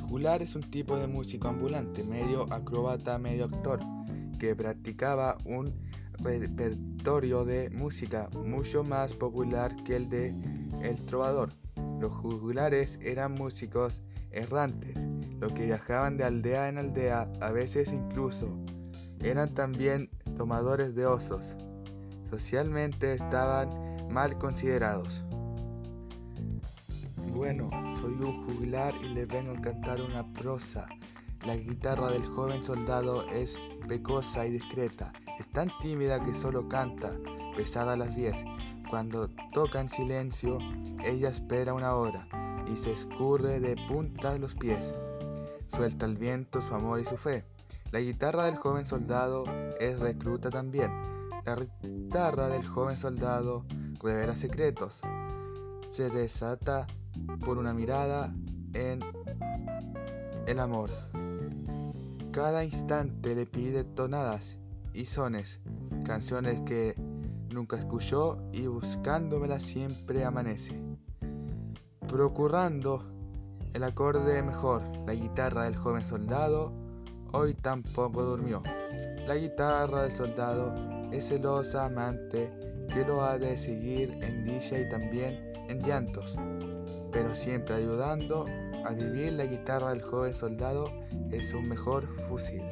juglar es un tipo de músico ambulante, medio acróbata, medio actor, que practicaba un repertorio de música mucho más popular que el de El Trovador. Los juglares eran músicos errantes, los que viajaban de aldea en aldea, a veces incluso eran también tomadores de osos. Socialmente estaban mal considerados. Bueno, soy un juglar y les vengo a cantar una prosa. La guitarra del joven soldado es pecosa y discreta. Es tan tímida que solo canta, pesada a las 10. Cuando toca en silencio, ella espera una hora y se escurre de puntas los pies. Suelta el viento su amor y su fe. La guitarra del joven soldado es recluta también. La guitarra del joven soldado revela secretos. Se desata por una mirada en el amor. Cada instante le pide tonadas y sones, canciones que nunca escuchó y buscándomela siempre amanece. Procurando el acorde mejor, la guitarra del joven soldado hoy tampoco durmió. La guitarra del soldado es celosa amante que lo ha de seguir en dicha y también en llantos, pero siempre ayudando a vivir la guitarra del joven soldado en su mejor fusil.